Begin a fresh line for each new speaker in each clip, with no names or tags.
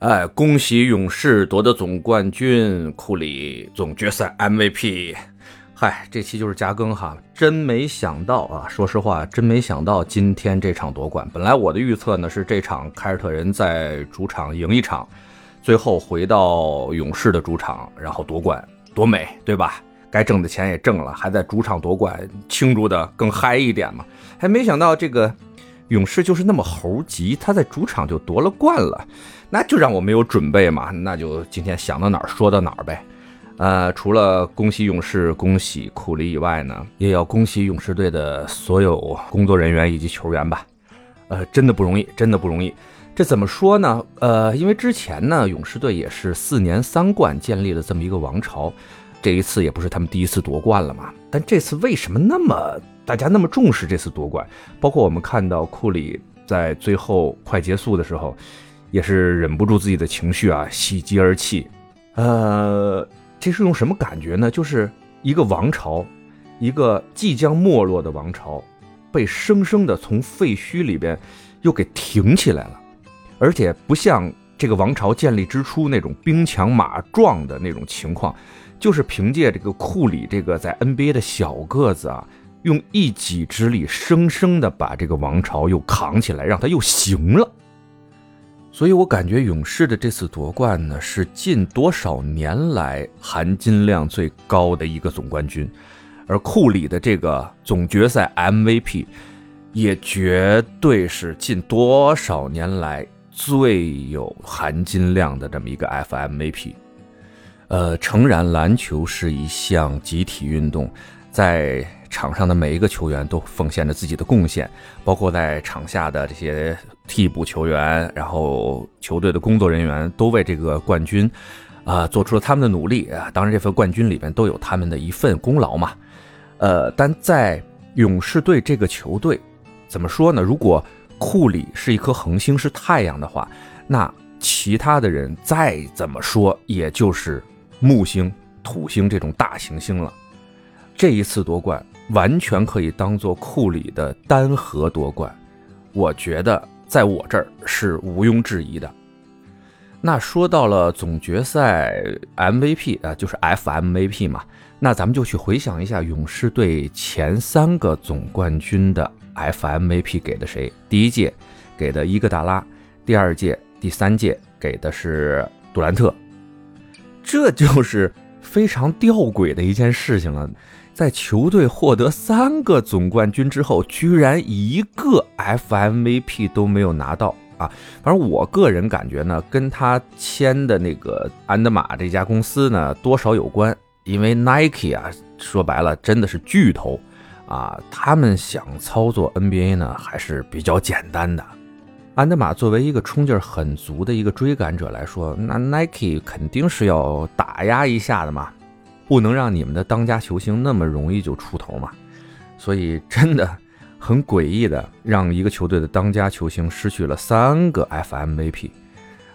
哎，恭喜勇士夺得总冠军，库里总决赛 MVP。嗨，这期就是加更哈，真没想到啊！说实话，真没想到今天这场夺冠。本来我的预测呢是这场凯尔特人在主场赢一场，最后回到勇士的主场，然后夺冠，多美，对吧？该挣的钱也挣了，还在主场夺冠，庆祝的更嗨一点嘛。还没想到这个勇士就是那么猴急，他在主场就夺了冠了，那就让我没有准备嘛，那就今天想到哪儿说到哪儿呗。呃，除了恭喜勇士、恭喜库里以外呢，也要恭喜勇士队的所有工作人员以及球员吧。呃，真的不容易，真的不容易。这怎么说呢？呃，因为之前呢，勇士队也是四年三冠建立了这么一个王朝，这一次也不是他们第一次夺冠了嘛。但这次为什么那么大家那么重视这次夺冠？包括我们看到库里在最后快结束的时候，也是忍不住自己的情绪啊，喜极而泣。呃。这是用什么感觉呢？就是一个王朝，一个即将没落的王朝，被生生的从废墟里边又给挺起来了，而且不像这个王朝建立之初那种兵强马壮的那种情况，就是凭借这个库里这个在 NBA 的小个子啊，用一己之力生生的把这个王朝又扛起来，让他又行了。所以我感觉勇士的这次夺冠呢，是近多少年来含金量最高的一个总冠军，而库里的这个总决赛 MVP，也绝对是近多少年来最有含金量的这么一个 FMVP。呃，诚然，篮球是一项集体运动，在。场上的每一个球员都奉献着自己的贡献，包括在场下的这些替补球员，然后球队的工作人员都为这个冠军，啊，做出了他们的努力啊。当然，这份冠军里面都有他们的一份功劳嘛。呃，但在勇士队这个球队，怎么说呢？如果库里是一颗恒星，是太阳的话，那其他的人再怎么说，也就是木星、土星这种大行星了。这一次夺冠。完全可以当做库里的单核夺冠，我觉得在我这儿是毋庸置疑的。那说到了总决赛 MVP 啊，就是 FMVP 嘛，那咱们就去回想一下勇士队前三个总冠军的 FMVP 给的谁？第一届给的伊戈达拉，第二届、第三届给的是杜兰特，这就是非常吊诡的一件事情了。在球队获得三个总冠军之后，居然一个 FMVP 都没有拿到啊！反正我个人感觉呢，跟他签的那个安德玛这家公司呢多少有关，因为 Nike 啊，说白了真的是巨头啊，他们想操作 NBA 呢还是比较简单的。安德玛作为一个冲劲很足的一个追赶者来说，那 Nike 肯定是要打压一下的嘛。不能让你们的当家球星那么容易就出头嘛，所以真的很诡异的，让一个球队的当家球星失去了三个 FMVP。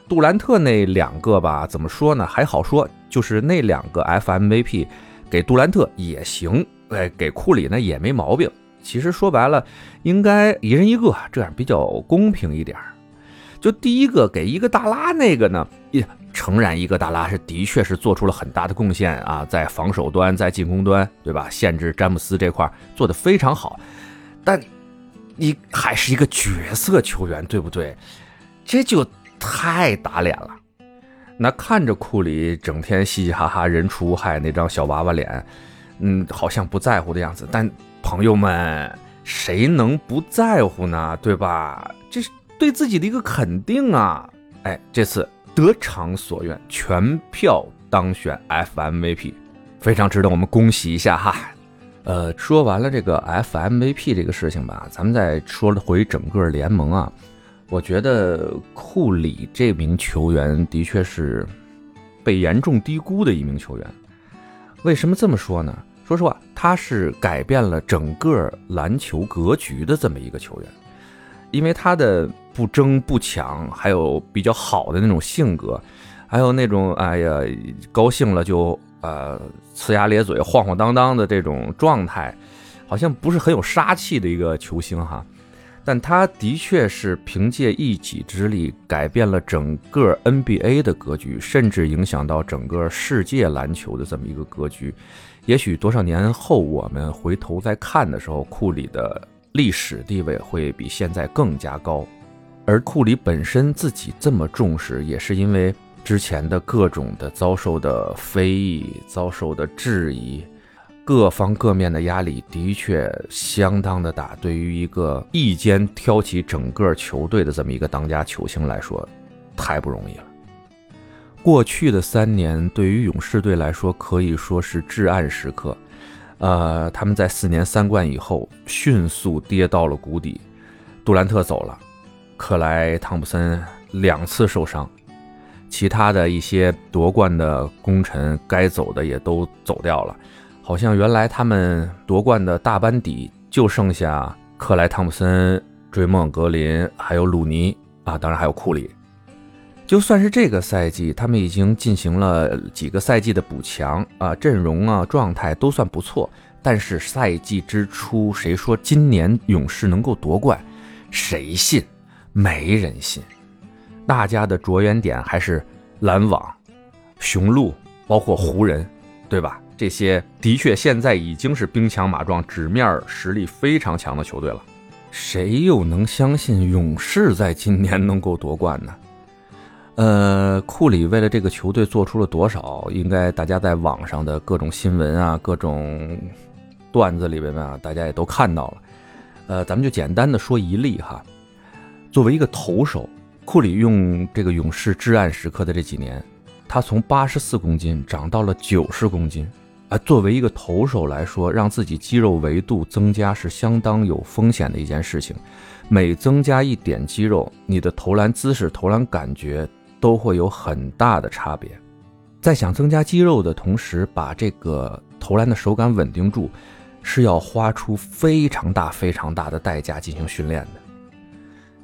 杜兰特那两个吧，怎么说呢？还好说，就是那两个 FMVP 给杜兰特也行，哎，给库里呢也没毛病。其实说白了，应该一人一个，这样比较公平一点。就第一个给一个大拉那个呢，也。诚然，伊戈达拉是的确是做出了很大的贡献啊，在防守端，在进攻端，对吧？限制詹姆斯这块做得非常好，但你还是一个角色球员，对不对？这就太打脸了。那看着库里整天嘻嘻哈哈、人畜无害那张小娃娃脸，嗯，好像不在乎的样子。但朋友们，谁能不在乎呢？对吧？这是对自己的一个肯定啊！哎，这次。得偿所愿，全票当选 FMVP，非常值得我们恭喜一下哈。呃，说完了这个 FMVP 这个事情吧，咱们再说回整个联盟啊。我觉得库里这名球员的确是被严重低估的一名球员。为什么这么说呢？说实话，他是改变了整个篮球格局的这么一个球员，因为他的。不争不抢，还有比较好的那种性格，还有那种哎呀高兴了就呃呲牙咧嘴、晃晃荡荡的这种状态，好像不是很有杀气的一个球星哈。但他的确是凭借一己之力改变了整个 NBA 的格局，甚至影响到整个世界篮球的这么一个格局。也许多少年后我们回头再看的时候，库里的历史地位会比现在更加高。而库里本身自己这么重视，也是因为之前的各种的遭受的非议、遭受的质疑。各方各面的压力的确相当的大，对于一个一肩挑起整个球队的这么一个当家球星来说，太不容易了。过去的三年对于勇士队来说可以说是至暗时刻，呃，他们在四年三冠以后迅速跌到了谷底，杜兰特走了，克莱·汤普森两次受伤，其他的一些夺冠的功臣该走的也都走掉了。好像原来他们夺冠的大班底就剩下克莱·汤普森、追梦·格林，还有鲁尼啊，当然还有库里。就算是这个赛季，他们已经进行了几个赛季的补强啊，阵容啊状态都算不错。但是赛季之初，谁说今年勇士能够夺冠？谁信？没人信。大家的着眼点还是篮网、雄鹿，包括湖人，对吧？这些的确现在已经是兵强马壮、纸面实力非常强的球队了，谁又能相信勇士在今年能够夺冠呢？呃，库里为了这个球队做出了多少？应该大家在网上的各种新闻啊、各种段子里边啊，大家也都看到了。呃，咱们就简单的说一例哈。作为一个投手，库里用这个勇士至暗时刻的这几年，他从八十四公斤长到了九十公斤。啊，作为一个投手来说，让自己肌肉维度增加是相当有风险的一件事情。每增加一点肌肉，你的投篮姿势、投篮感觉都会有很大的差别。在想增加肌肉的同时，把这个投篮的手感稳定住，是要花出非常大、非常大的代价进行训练的。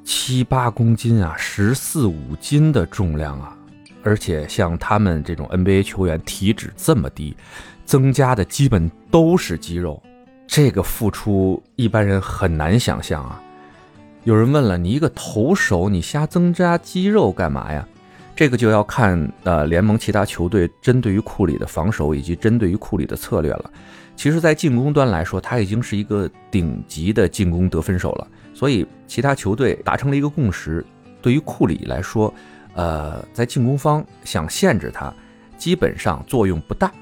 七八公斤啊，十四五斤的重量啊，而且像他们这种 NBA 球员体脂这么低。增加的基本都是肌肉，这个付出一般人很难想象啊。有人问了，你一个投手，你瞎增加肌肉干嘛呀？这个就要看呃联盟其他球队针对于库里的防守以及针对于库里的策略了。其实，在进攻端来说，他已经是一个顶级的进攻得分手了。所以，其他球队达成了一个共识，对于库里来说，呃，在进攻方想限制他，基本上作用不大。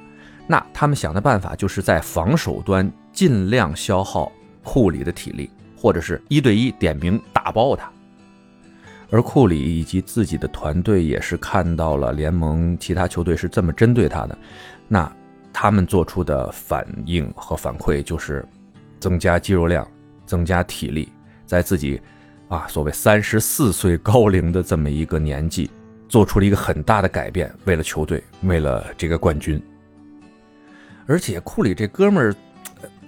那他们想的办法就是在防守端尽量消耗库里的体力，或者是一对一点名打爆他。而库里以及自己的团队也是看到了联盟其他球队是这么针对他的，那他们做出的反应和反馈就是增加肌肉量、增加体力，在自己啊所谓三十四岁高龄的这么一个年纪，做出了一个很大的改变，为了球队，为了这个冠军。而且库里这哥们儿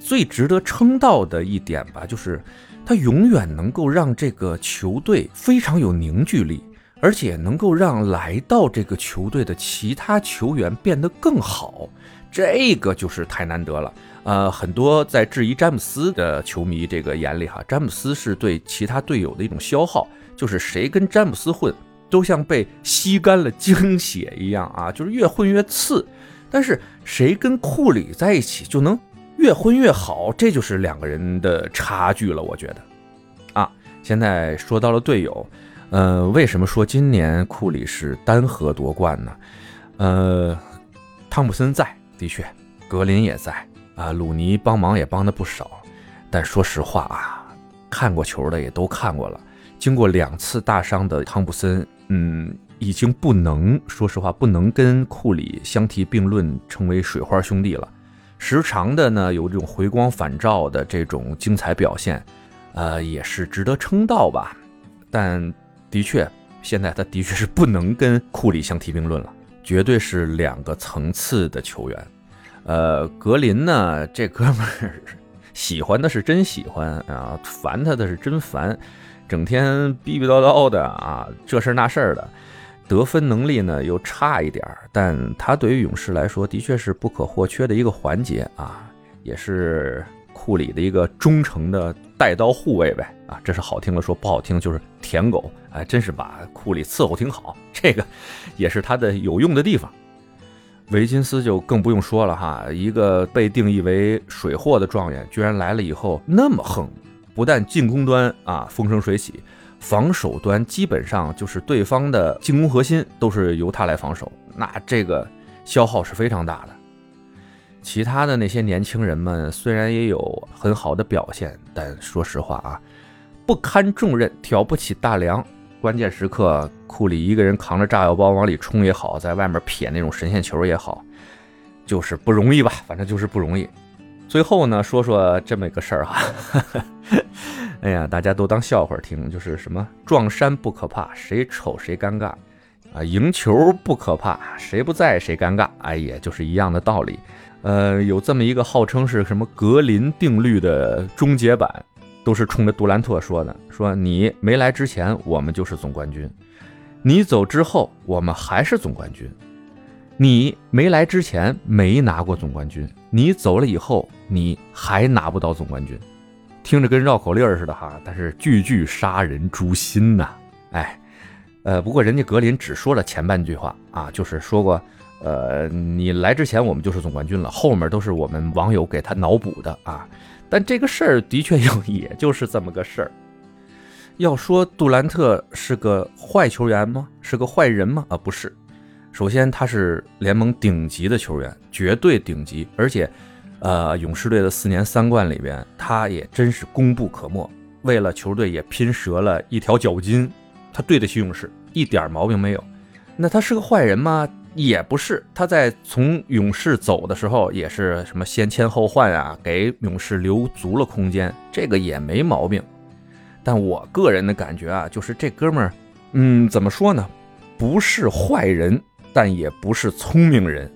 最值得称道的一点吧，就是他永远能够让这个球队非常有凝聚力，而且能够让来到这个球队的其他球员变得更好，这个就是太难得了。呃，很多在质疑詹姆斯的球迷这个眼里哈，詹姆斯是对其他队友的一种消耗，就是谁跟詹姆斯混，都像被吸干了精血一样啊，就是越混越次。但是谁跟库里在一起就能越混越好，这就是两个人的差距了。我觉得，啊，现在说到了队友，呃，为什么说今年库里是单核夺冠呢？呃，汤普森在，的确，格林也在，啊，鲁尼帮忙也帮的不少。但说实话啊，看过球的也都看过了，经过两次大伤的汤普森，嗯。已经不能说实话，不能跟库里相提并论，成为水花兄弟了。时常的呢，有这种回光返照的这种精彩表现，呃，也是值得称道吧。但的确，现在他的确是不能跟库里相提并论了，绝对是两个层次的球员。呃，格林呢，这哥们儿喜欢的是真喜欢啊，烦他的是真烦，整天逼逼叨叨的啊，这事那事儿的。得分能力呢又差一点儿，但他对于勇士来说的确是不可或缺的一个环节啊，也是库里的一个忠诚的带刀护卫呗。啊，这是好听的说，不好听就是舔狗。哎，真是把库里伺候挺好，这个也是他的有用的地方。维金斯就更不用说了哈，一个被定义为水货的状元，居然来了以后那么横，不但进攻端啊风生水起，防守端基本上就是对方的进攻核心都是由他来防守，那这个消耗是非常大的。其他的那些年轻人们虽然也有很好的表现，但说实话啊，不堪重任，挑不起大梁。关键时刻，库里一个人扛着炸药包往里冲也好，在外面撇那种神仙球也好，就是不容易吧？反正就是不容易。最后呢，说说这么一个事儿哈，哎呀，大家都当笑话听，就是什么撞衫不可怕，谁丑谁尴尬啊；赢球不可怕，谁不在谁尴尬。哎，也就是一样的道理。呃，有这么一个号称是什么格林定律的终结版。都是冲着杜兰特说的，说你没来之前，我们就是总冠军；你走之后，我们还是总冠军。你没来之前没拿过总冠军，你走了以后，你还拿不到总冠军。听着跟绕口令似的哈，但是句句杀人诛心呐！哎，呃，不过人家格林只说了前半句话啊，就是说过，呃，你来之前我们就是总冠军了，后面都是我们网友给他脑补的啊。但这个事儿的确有，也就是这么个事儿。要说杜兰特是个坏球员吗？是个坏人吗？啊，不是。首先，他是联盟顶级的球员，绝对顶级。而且，呃，勇士队的四年三冠里边，他也真是功不可没。为了球队也拼折了一条脚筋，他对得起勇士，一点毛病没有。那他是个坏人吗？也不是，他在从勇士走的时候也是什么先签后换啊，给勇士留足了空间，这个也没毛病。但我个人的感觉啊，就是这哥们儿，嗯，怎么说呢？不是坏人，但也不是聪明人。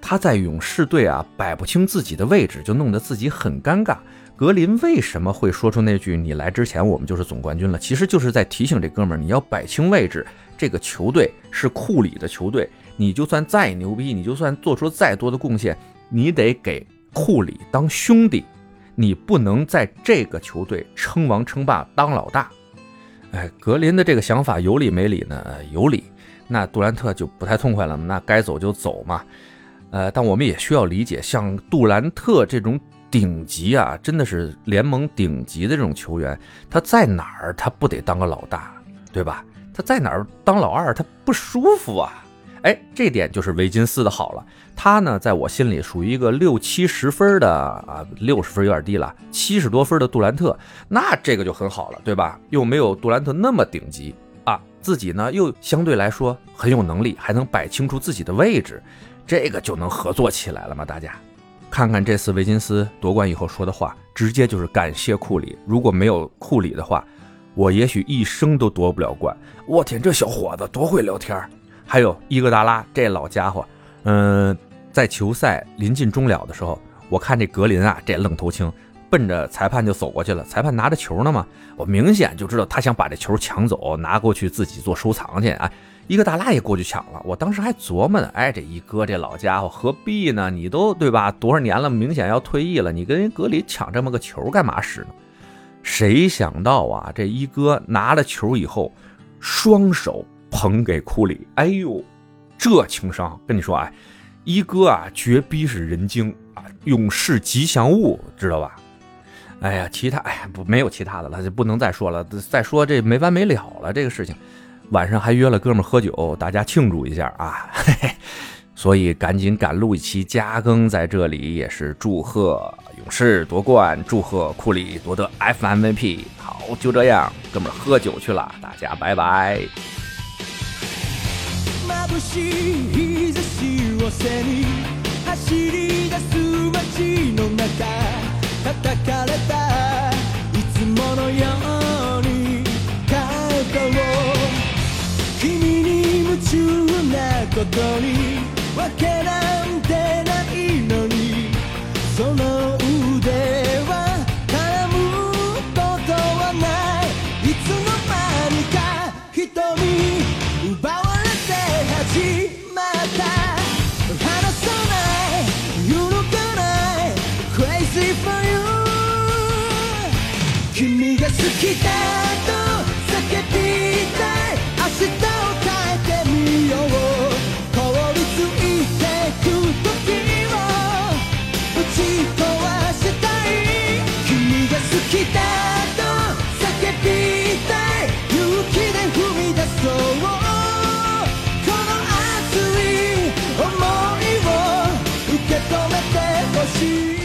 他在勇士队啊摆不清自己的位置，就弄得自己很尴尬。格林为什么会说出那句“你来之前我们就是总冠军了”？其实就是在提醒这哥们儿，你要摆清位置。这个球队是库里的球队。你就算再牛逼，你就算做出再多的贡献，你得给库里当兄弟，你不能在这个球队称王称霸当老大。哎，格林的这个想法有理没理呢？有理。那杜兰特就不太痛快了，那该走就走嘛。呃，但我们也需要理解，像杜兰特这种顶级啊，真的是联盟顶级的这种球员，他在哪儿他不得当个老大，对吧？他在哪儿当老二他不舒服啊。哎，这点就是维金斯的好了。他呢，在我心里属于一个六七十分的啊，六十分有点低了，七十多分的杜兰特，那这个就很好了，对吧？又没有杜兰特那么顶级啊，自己呢又相对来说很有能力，还能摆清楚自己的位置，这个就能合作起来了吗？大家看看这次维金斯夺冠以后说的话，直接就是感谢库里。如果没有库里的话，我也许一生都夺不了冠。我天，这小伙子多会聊天儿还有伊戈达拉这老家伙，嗯，在球赛临近终了的时候，我看这格林啊，这愣头青，奔着裁判就走过去了。裁判拿着球呢嘛，我明显就知道他想把这球抢走，拿过去自己做收藏去。啊。伊戈达拉也过去抢了。我当时还琢磨呢，哎，这一哥这老家伙何必呢？你都对吧？多少年了，明显要退役了，你跟人格林抢这么个球干嘛使呢？谁想到啊，这一哥拿了球以后，双手。捧给库里，哎呦，这情商跟你说哎，一哥啊，绝逼是人精啊，勇士吉祥物，知道吧？哎呀，其他哎呀不没有其他的了，就不能再说了，再说这没完没了了这个事情。晚上还约了哥们喝酒，大家庆祝一下啊，嘿嘿，所以赶紧赶录一期加更，在这里也是祝贺勇士夺冠，祝贺库里夺得 FMVP。好，就这样，哥们喝酒去了，大家拜拜。眩しい日差しを背に走り出す街の中叩かれた。いつも君が好きだと叫びたい。明日を変えてみよう凍りつい。てく時を打ち壊したい。君が好きだと叫びたい。勇気で踏み出そうこの熱い。想い。
を受け止めてほしい。